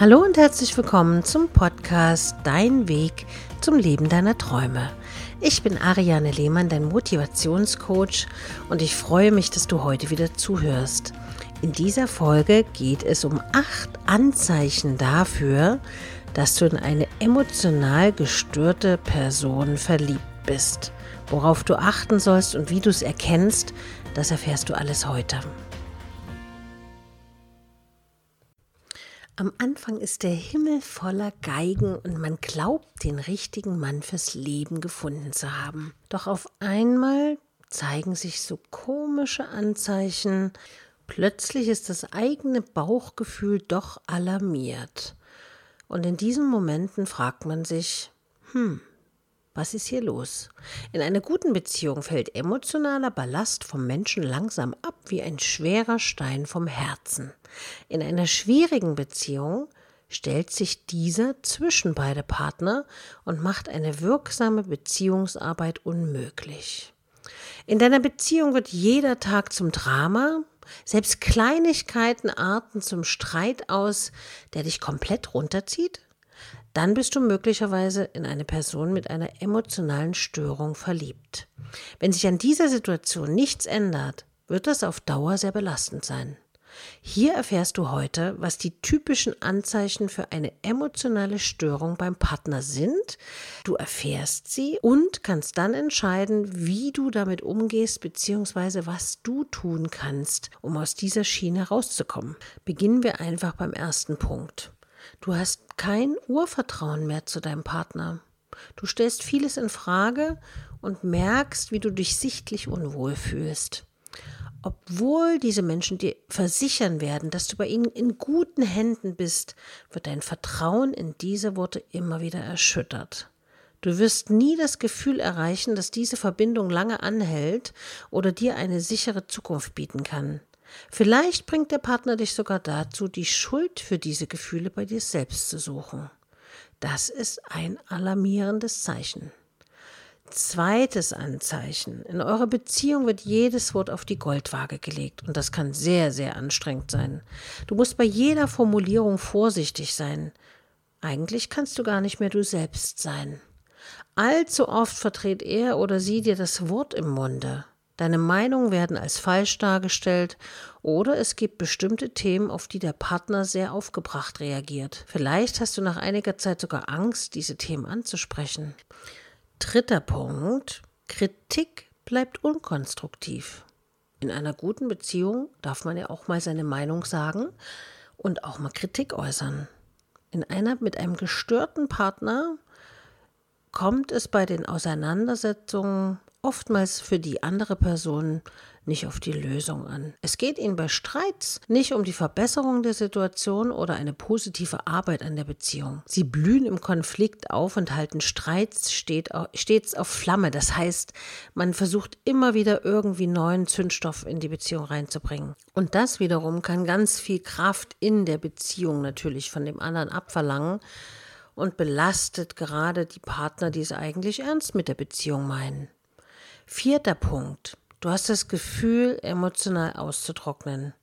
Hallo und herzlich willkommen zum Podcast Dein Weg zum Leben deiner Träume. Ich bin Ariane Lehmann, dein Motivationscoach und ich freue mich, dass du heute wieder zuhörst. In dieser Folge geht es um acht Anzeichen dafür, dass du in eine emotional gestörte Person verliebt bist. Worauf du achten sollst und wie du es erkennst, das erfährst du alles heute. Am Anfang ist der Himmel voller Geigen und man glaubt, den richtigen Mann fürs Leben gefunden zu haben. Doch auf einmal zeigen sich so komische Anzeichen. Plötzlich ist das eigene Bauchgefühl doch alarmiert. Und in diesen Momenten fragt man sich, hm, was ist hier los? In einer guten Beziehung fällt emotionaler Ballast vom Menschen langsam ab wie ein schwerer Stein vom Herzen. In einer schwierigen Beziehung stellt sich dieser zwischen beide Partner und macht eine wirksame Beziehungsarbeit unmöglich. In deiner Beziehung wird jeder Tag zum Drama, selbst Kleinigkeiten arten zum Streit aus, der dich komplett runterzieht? Dann bist du möglicherweise in eine Person mit einer emotionalen Störung verliebt. Wenn sich an dieser Situation nichts ändert, wird das auf Dauer sehr belastend sein. Hier erfährst du heute, was die typischen Anzeichen für eine emotionale Störung beim Partner sind. Du erfährst sie und kannst dann entscheiden, wie du damit umgehst bzw. was du tun kannst, um aus dieser Schiene rauszukommen. Beginnen wir einfach beim ersten Punkt. Du hast kein Urvertrauen mehr zu deinem Partner. Du stellst vieles in Frage und merkst, wie du dich sichtlich unwohl fühlst. Obwohl diese Menschen dir versichern werden, dass du bei ihnen in guten Händen bist, wird dein Vertrauen in diese Worte immer wieder erschüttert. Du wirst nie das Gefühl erreichen, dass diese Verbindung lange anhält oder dir eine sichere Zukunft bieten kann. Vielleicht bringt der Partner dich sogar dazu, die Schuld für diese Gefühle bei dir selbst zu suchen. Das ist ein alarmierendes Zeichen. Zweites Anzeichen. In eurer Beziehung wird jedes Wort auf die Goldwaage gelegt und das kann sehr, sehr anstrengend sein. Du musst bei jeder Formulierung vorsichtig sein. Eigentlich kannst du gar nicht mehr du selbst sein. Allzu oft verdreht er oder sie dir das Wort im Munde. Deine Meinungen werden als falsch dargestellt oder es gibt bestimmte Themen, auf die der Partner sehr aufgebracht reagiert. Vielleicht hast du nach einiger Zeit sogar Angst, diese Themen anzusprechen. Dritter Punkt. Kritik bleibt unkonstruktiv. In einer guten Beziehung darf man ja auch mal seine Meinung sagen und auch mal Kritik äußern. In einer mit einem gestörten Partner kommt es bei den Auseinandersetzungen oftmals für die andere Person nicht auf die Lösung an. Es geht ihnen bei Streits nicht um die Verbesserung der Situation oder eine positive Arbeit an der Beziehung. Sie blühen im Konflikt auf und halten Streits stets auf Flamme. Das heißt, man versucht immer wieder irgendwie neuen Zündstoff in die Beziehung reinzubringen. Und das wiederum kann ganz viel Kraft in der Beziehung natürlich von dem anderen abverlangen und belastet gerade die Partner, die es eigentlich ernst mit der Beziehung meinen. Vierter Punkt. Du hast das Gefühl, emotional auszutrocknen.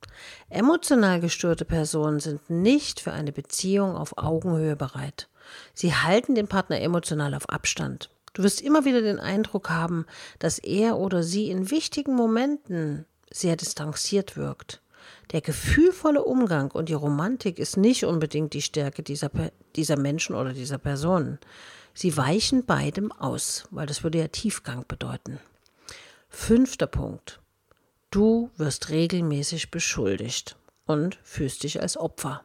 Emotional gestörte Personen sind nicht für eine Beziehung auf Augenhöhe bereit. Sie halten den Partner emotional auf Abstand. Du wirst immer wieder den Eindruck haben, dass er oder sie in wichtigen Momenten sehr distanziert wirkt. Der gefühlvolle Umgang und die Romantik ist nicht unbedingt die Stärke dieser, dieser Menschen oder dieser Personen. Sie weichen beidem aus, weil das würde ja Tiefgang bedeuten. Fünfter Punkt. Du wirst regelmäßig beschuldigt und fühlst dich als Opfer.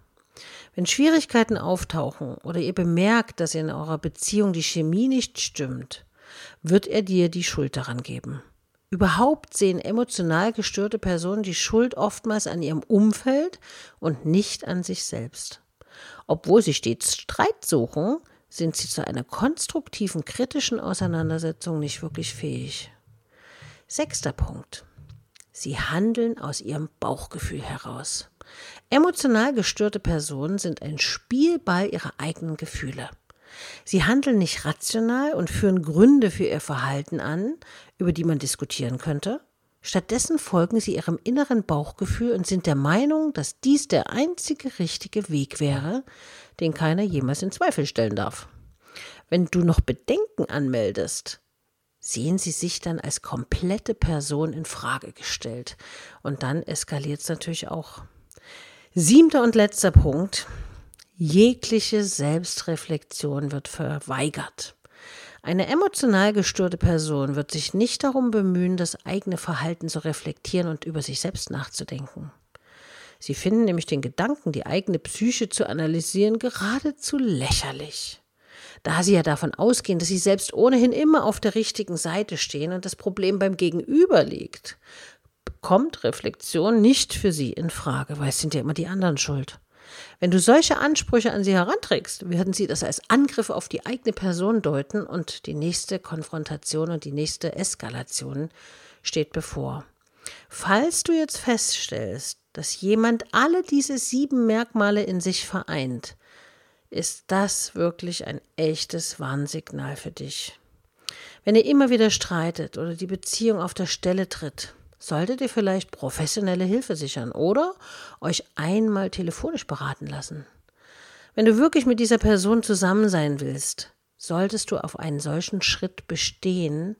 Wenn Schwierigkeiten auftauchen oder ihr bemerkt, dass in eurer Beziehung die Chemie nicht stimmt, wird er dir die Schuld daran geben. Überhaupt sehen emotional gestörte Personen die Schuld oftmals an ihrem Umfeld und nicht an sich selbst. Obwohl sie stets Streit suchen, sind sie zu einer konstruktiven, kritischen Auseinandersetzung nicht wirklich fähig. Sechster Punkt. Sie handeln aus ihrem Bauchgefühl heraus. Emotional gestörte Personen sind ein Spielball ihrer eigenen Gefühle. Sie handeln nicht rational und führen Gründe für ihr Verhalten an, über die man diskutieren könnte, Stattdessen folgen sie ihrem inneren Bauchgefühl und sind der Meinung, dass dies der einzige richtige Weg wäre, den keiner jemals in Zweifel stellen darf. Wenn du noch Bedenken anmeldest, sehen sie sich dann als komplette Person in Frage gestellt. Und dann eskaliert es natürlich auch. Siebter und letzter Punkt. Jegliche Selbstreflexion wird verweigert. Eine emotional gestörte Person wird sich nicht darum bemühen, das eigene Verhalten zu reflektieren und über sich selbst nachzudenken. Sie finden nämlich den Gedanken, die eigene Psyche zu analysieren, geradezu lächerlich. Da sie ja davon ausgehen, dass sie selbst ohnehin immer auf der richtigen Seite stehen und das Problem beim Gegenüber liegt, kommt Reflexion nicht für sie in Frage, weil es sind ja immer die anderen schuld. Wenn du solche Ansprüche an sie heranträgst, werden sie das als Angriff auf die eigene Person deuten und die nächste Konfrontation und die nächste Eskalation steht bevor. Falls du jetzt feststellst, dass jemand alle diese sieben Merkmale in sich vereint, ist das wirklich ein echtes Warnsignal für dich. Wenn ihr immer wieder streitet oder die Beziehung auf der Stelle tritt, solltet ihr vielleicht professionelle Hilfe sichern oder euch einmal telefonisch beraten lassen. Wenn du wirklich mit dieser Person zusammen sein willst, solltest du auf einen solchen Schritt bestehen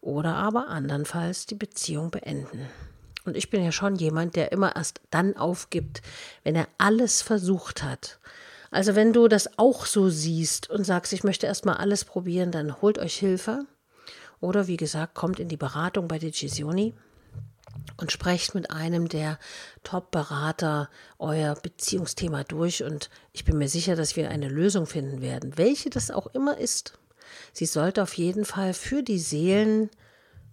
oder aber andernfalls die Beziehung beenden. Und ich bin ja schon jemand, der immer erst dann aufgibt, wenn er alles versucht hat. Also wenn du das auch so siehst und sagst, ich möchte erst mal alles probieren, dann holt euch Hilfe. Oder wie gesagt, kommt in die Beratung bei Decisioni und sprecht mit einem der Top-Berater euer Beziehungsthema durch und ich bin mir sicher, dass wir eine Lösung finden werden, welche das auch immer ist. Sie sollte auf jeden Fall für die Seelen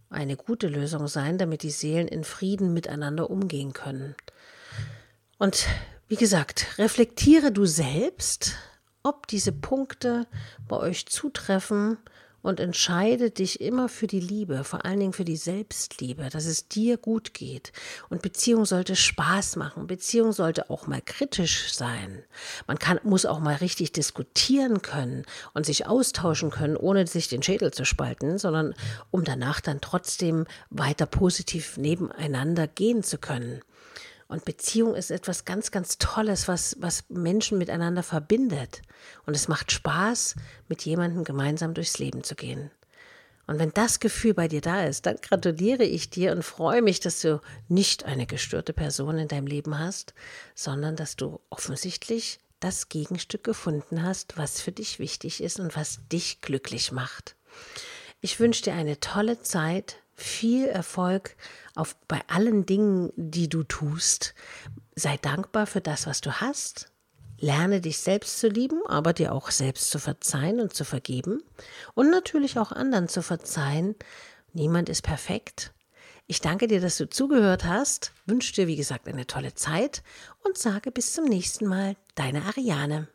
eine gute Lösung sein, damit die Seelen in Frieden miteinander umgehen können. Und wie gesagt, reflektiere du selbst, ob diese Punkte bei euch zutreffen und entscheide dich immer für die Liebe, vor allen Dingen für die Selbstliebe, dass es dir gut geht. Und Beziehung sollte Spaß machen. Beziehung sollte auch mal kritisch sein. Man kann, muss auch mal richtig diskutieren können und sich austauschen können, ohne sich den Schädel zu spalten, sondern um danach dann trotzdem weiter positiv nebeneinander gehen zu können. Und Beziehung ist etwas ganz, ganz Tolles, was, was Menschen miteinander verbindet. Und es macht Spaß, mit jemandem gemeinsam durchs Leben zu gehen. Und wenn das Gefühl bei dir da ist, dann gratuliere ich dir und freue mich, dass du nicht eine gestörte Person in deinem Leben hast, sondern dass du offensichtlich das Gegenstück gefunden hast, was für dich wichtig ist und was dich glücklich macht. Ich wünsche dir eine tolle Zeit, viel Erfolg auf, bei allen Dingen, die du tust. Sei dankbar für das, was du hast. Lerne dich selbst zu lieben, aber dir auch selbst zu verzeihen und zu vergeben. Und natürlich auch anderen zu verzeihen. Niemand ist perfekt. Ich danke dir, dass du zugehört hast, wünsche dir, wie gesagt, eine tolle Zeit und sage bis zum nächsten Mal, deine Ariane.